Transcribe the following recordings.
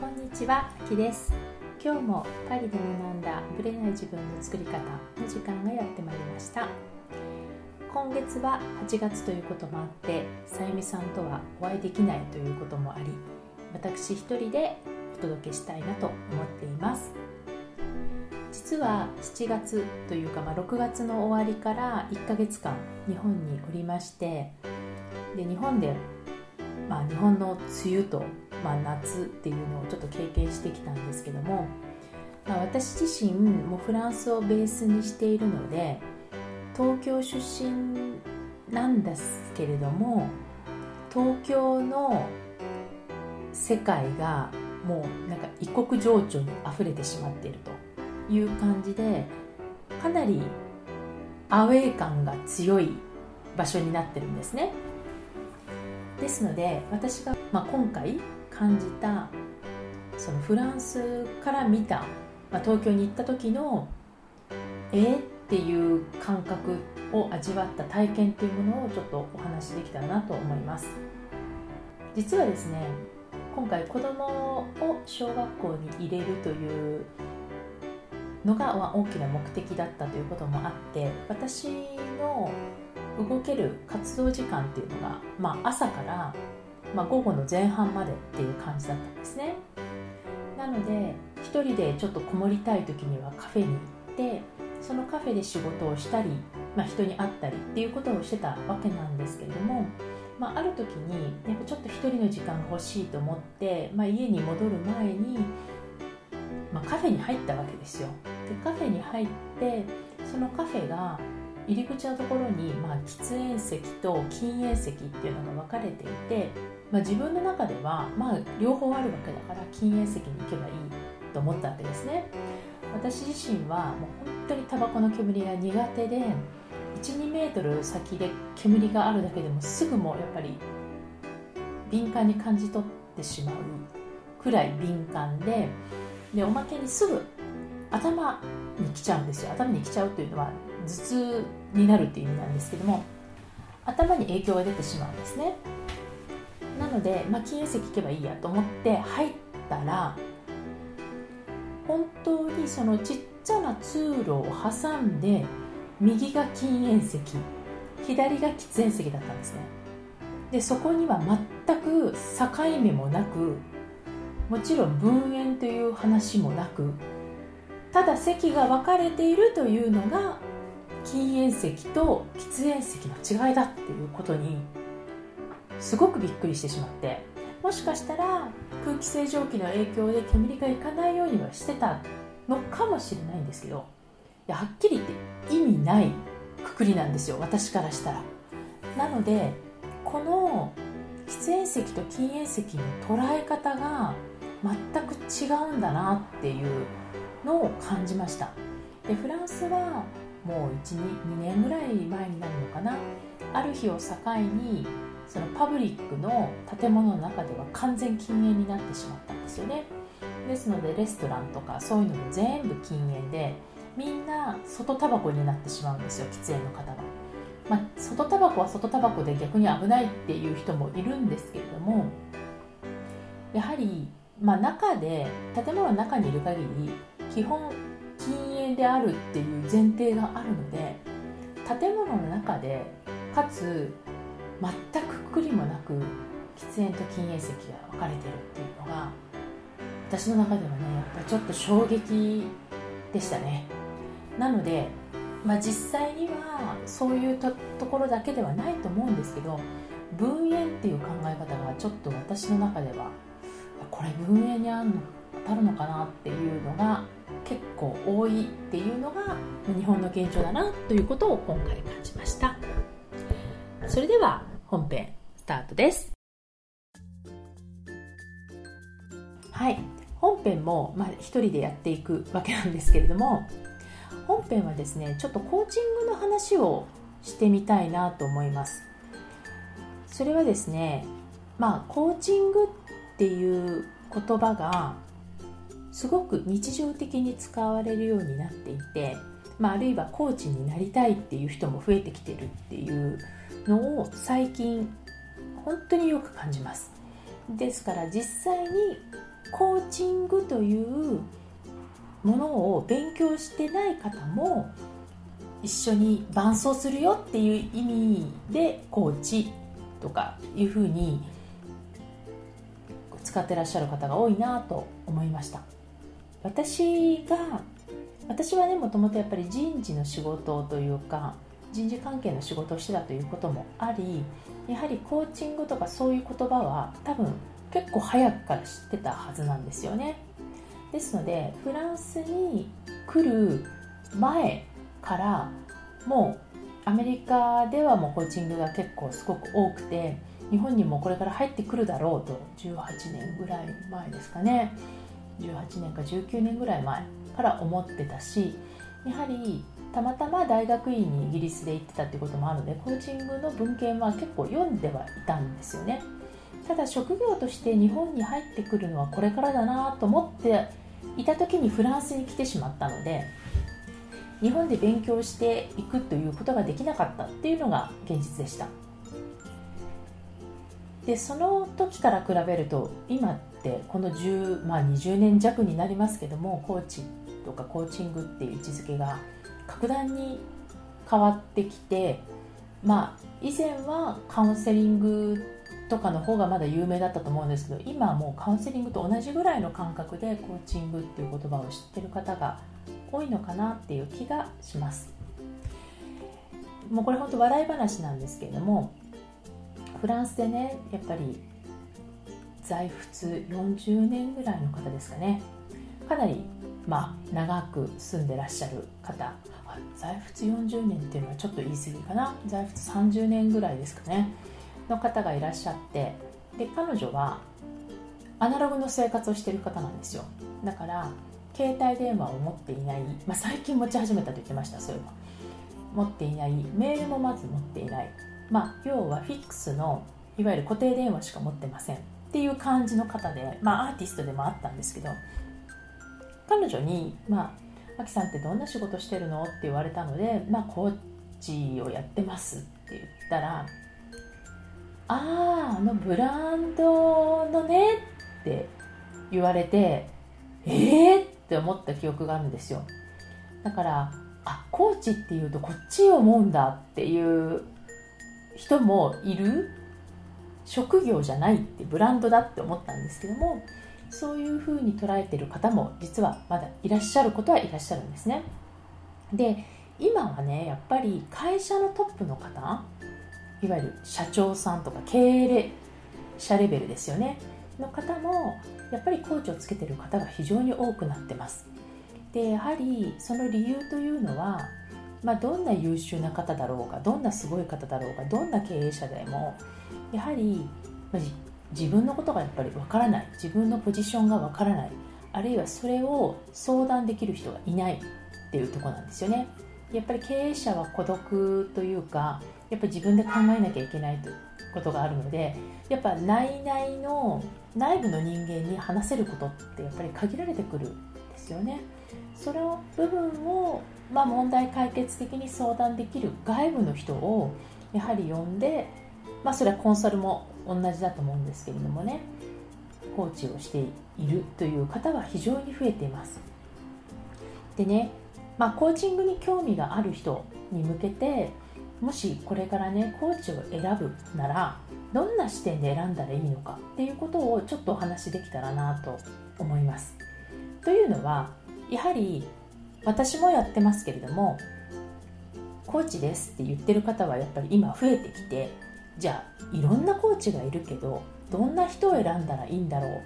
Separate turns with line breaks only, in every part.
こんにちは、あきです。今日もパリで学んだブレない自分の作り方の時間がやってまいりました。今月は8月ということもあってさゆみさんとはお会いできないということもあり私一人でお届けしたいなと思っています。実は7月というか、まあ、6月の終わりから1ヶ月間日本におりましてで日本で、まあ、日本の梅雨とまあ、夏っていうのをちょっと経験してきたんですけども、まあ、私自身もフランスをベースにしているので東京出身なんですけれども東京の世界がもうなんか異国情緒にあふれてしまっているという感じでかなりアウェー感が強い場所になってるんですね。ですので私が、まあ、今回感じたそのフランスから見た、まあ、東京に行った時のえー、っていう感覚を味わった体験っていうものをちょっとお話しできたらなと思います。実はですね今回子供を小学校に入れるというのが大きな目的だったということもあって私の動ける活動時間っていうのが、まあ、朝からまあ、午後の前半までっていう感じだったんですね。なので1人でちょっとこもりたい時にはカフェに行ってそのカフェで仕事をしたり、まあ、人に会ったりっていうことをしてたわけなんですけれども、まあ、ある時にやっぱちょっと1人の時間が欲しいと思って、まあ、家に戻る前に、まあ、カフェに入ったわけですよ。でカフェに入ってそのカフェが入り口のところに、まあ、喫煙席と禁煙席っていうのが分かれていてまあ、自分の中では、まあ、両方あるわけだから禁煙席に行けばいいと思ったわけですね。私自身はもう本当にタバコの煙が苦手で12メートル先で煙があるだけでもすぐもうやっぱり敏感に感じ取ってしまうくらい敏感ででおまけにすぐ頭に来ちゃうんですよ。頭に来ちゃうというのは頭痛になるっていう意味なんですけども頭に影響が出てしまうんですね。なので、まあ、禁煙席行けばいいやと思って入ったら本当にそのちっちゃな通路を挟んで右が禁煙席左が喫煙席だったんですね。でそこには全く境目もなくもちろん分煙という話もなくただ席が分かれているというのが禁煙席と喫煙席の違いだっていうことにすごくびっくりしてしまってもしかしたら空気清浄機の影響で煙がいかないようにはしてたのかもしれないんですけどいやはっきり言って意味ないくくりなんですよ私からしたら。なのでこの喫煙席と禁煙席の捉え方が全く違うんだなっていうのを感じました。でフランスはもう12年ぐらい前になるのかな。ある日を境にそのパブリックの建物の中では完全禁煙になってしまったんですよね。ですのでレストランとかそういうのも全部禁煙でみんな外タバコになってしまうんですよ喫煙の方が、まあ、外タバコは外タバコで逆に危ないっていう人もいるんですけれどもやはり、まあ、中で建物の中にいる限り基本禁煙であるっていう前提があるので建物の中でかつ全くくりもなく喫煙と禁煙席が分かれてるっていうのが私の中ではねやっぱりちょっと衝撃でしたね。なので、まあ、実際にはそういうところだけではないと思うんですけど分煙っていう考え方がちょっと私の中ではこれ分煙にあるの当たるのかなっていうのが結構多いっていうのが日本の現状だなということを今回感じました。それでは本編スタートです。はい。本編も、まあ、一人でやっていくわけなんですけれども本編はですねちょっとコーチングの話をしてみたいなと思います。それはですねまあコーチングっていう言葉がすごく日常的に使われるようになっていて、まあ、あるいはコーチになりたいっていう人も増えてきてるっていうのを最近本当によく感じます。ですから実際にコーチングというものを勉強してない方も一緒に伴走するよっていう意味でコーチとかいうふうに使ってらっしゃる方が多いなと思いました。私が私はねもともとやっぱり人事の仕事というか人事関係の仕事をしてたということもありやはりコーチングとかそういう言葉は多分結構早くから知ってたはずなんですよね。ですのでフランスに来る前からもうアメリカではもうコーチングが結構すごく多くて日本にもこれから入ってくるだろうと18年ぐらい前ですかね。18年か19年ぐらい前から思ってたしやはりたまたま大学院にイギリスで行ってたってこともあるのでコーチングの文献は結構読んではいたんですよね。ただ職業として日本に入ってくるのはこれからだなと思っていた時にフランスに来てしまったので日本で勉強していくということができなかったっていうのが現実でした。でその時から比べると今ってこの10、まあ、20年弱になりますけどもコーチとかコーチングっていう位置づけが格段に変わってきてまあ以前はカウンセリングとかの方がまだ有名だったと思うんですけど今はもうカウンセリングと同じぐらいの感覚でコーチングっていう言葉を知ってる方が多いのかなっていう気がします。もうこれ本当笑い話なんですけれどもフランスでねやっぱり在仏40年ぐらいの方ですかね。かなりまあ長く住んでらっしゃる方。在仏40年っていうのはちょっと言い過ぎかな。在仏30年ぐらいですかね。の方がいらっしゃって。で彼女はアナログの生活をしてる方なんですよ。だから携帯電話を持っていない、まあ、最近持ち始めたと言ってましたそういえば持っていない。メールもまず持っていない。まあ要はフィックスのいわゆる固定電話しか持ってません。っていう感じの方でまあアーティストでもあったんですけど彼女にまあ「アキさんってどんな仕事してるの?」って言われたので「まあコーチをやってます」って言ったら「あああのブランドのね」って言われて「ええー、って思った記憶があるんですよ。だからあコーチっていうとこっちを思うんだっていう人もいる。職業じゃないってブランドだって思ったんですけどもそういうふうに捉えてる方も実はまだいらっしゃることはいらっしゃるんですね。で今はねやっぱり会社のトップの方いわゆる社長さんとか経営者レベルですよねの方もやっぱりコーチをつけてる方が非常に多くなってます。でやはりその理由というのは、まあ、どんな優秀な方だろうかどんなすごい方だろうかどんな経営者でもやはり、まあ、自分のことがやっぱりわからない。自分のポジションがわからない。あるいはそれを相談できる人がいないっていうとこなんですよね。やっぱり経営者は孤独というかやっぱり自分で考えなきゃいけないということがあるのでやっぱ内々の内部の人間に話せることってやっぱり限られてくるんですよね。その部分を、まあ、問題解決的に相談できる外部の人をやはり呼んで、まあ、それはコンサルも同じだと思うんですけれどもねコーチをしているという方は非常に増えています。でね、まあ、コーチングに興味がある人に向けてもしこれからねコーチを選ぶならどんな視点で選んだらいいのかっていうことをちょっとお話しできたらなと思います。というのはやはり私もやってますけれどもコーチですって言ってる方はやっぱり今増えてきてじゃあいろんなコーチがいるけどどんな人を選んだらいいんだろう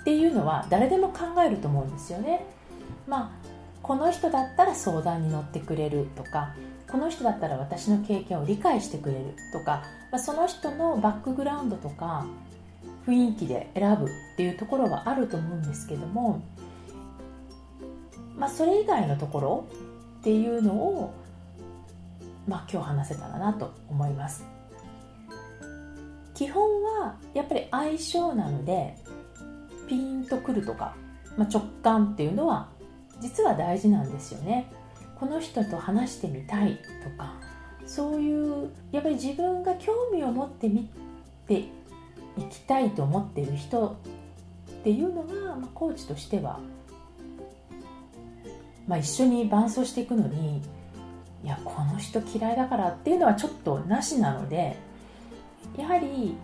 っていうのは誰でも考えると思うんですよね。まあこの人だったら相談に乗ってくれるとかこの人だったら私の経験を理解してくれるとか、まあ、その人のバックグラウンドとか雰囲気で選ぶっていうところはあると思うんですけども、まあ、それ以外のところっていうのを、まあ、今日話せたらなと思います基本はやっぱり相性なのでピンとくるとか、まあ、直感っていうのは実は大事なんですよね。この人と話してみたいとかそういうやっぱり自分が興味を持ってみていきたいと思っている人っていうのが、まあ、コーチとしては、まあ、一緒に伴走していくのにいやこの人嫌いだからっていうのはちょっとなしなのでやはり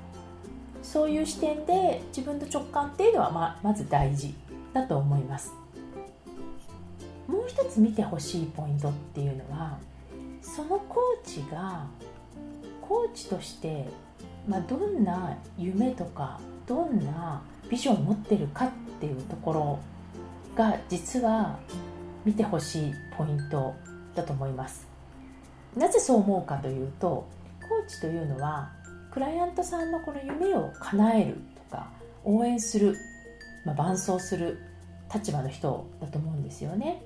そういう視点で自分の直感っていうのはままず大事だと思います。もう一つ見てほしいポイントっていうのはそのコーチがコーチとして、まあ、どんな夢とかどんなビジョンを持ってるかっていうところが実は見てほしいポイントだと思います。なぜそう思うかというとコーチというのはクライアントさんのこの夢を叶えるとか応援する、まあ、伴走する立場の人だと思うんですよね。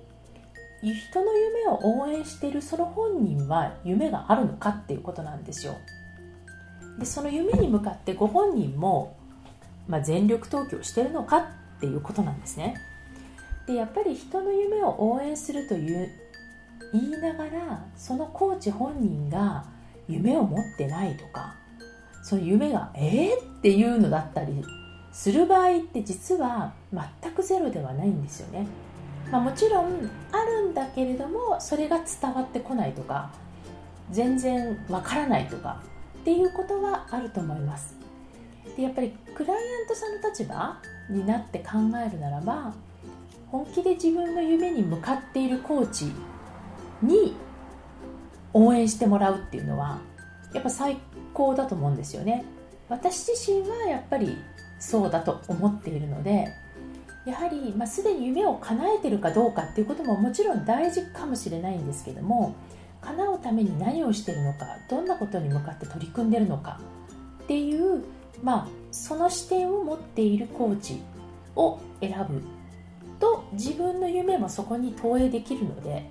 人の夢を応援しているその本人は夢があるのかっていうことなんですよ。でその夢に向かってご本人も、まあ、全力投球してるのかっていうことなんですね。でやっぱり人の夢を応援するという言いながらそのコーチ本人が夢を持ってないとかその夢がえー、っていうのだったりする場合って実は全くゼロではないんですよね、まあ、もちろんあるんだけれどもそれが伝わってこないとか全然わからないとかっていうことはあると思います。でやっぱりクライアントさんの立場になって考えるならば本気で自分の夢に向かっているコーチに応援してもらうっていうのはやっぱ最高だと思うんですよね私自身はやっぱりそうだと思っているのでやはり、まあ、すでに夢を叶えてるかどうかっていうことももちろん大事かもしれないんですけども叶うために何をしてるのかどんなことに向かって取り組んでるのかっていう、まあ、その視点を持っているコーチを選ぶと自分の夢もそこに投影できるので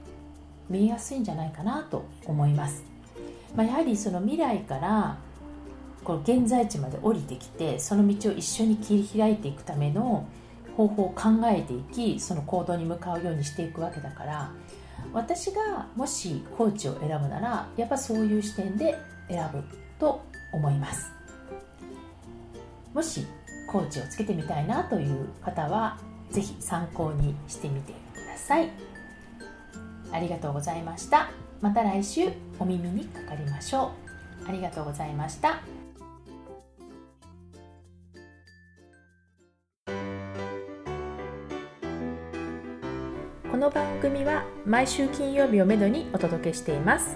見えやすいんじゃないかなと思います。まあ、やはりその未来からこの現在地まで降りてきてその道を一緒に切り開いていくための方法を考えていきその行動に向かうようにしていくわけだから私がもしコーチを選ぶならやっぱそういう視点で選ぶと思います。もしコーチをつけてみたいなという方は是非参考にしてみてください。ありがとうございました。また来週お耳にかかりましょう。ありがとうございました。この番組は毎週金曜日をめどにお届けしています。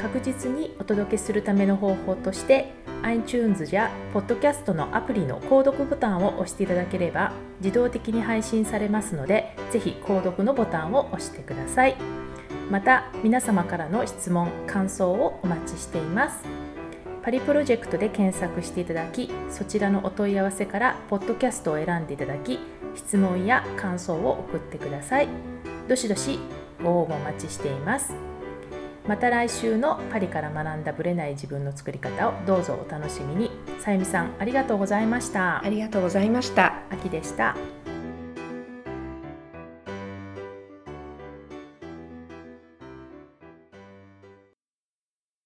確実にお届けするための方法として iTunes や Podcast のアプリの購読ボタンを押していただければ自動的に配信されますのでぜひ購読のボタンを押してください。また皆様からの質問感想をお待ちしています。パリプロジェクトで検索していただきそちらのお問い合わせからポッドキャストを選んでいただき質問や感想を送ってください。どしどしご応募お待ちしています。また来週のパリから学んだブレない自分の作り方をどうぞお楽しみに。さゆみさんありがとうございました。
ありがとうございました。
秋でした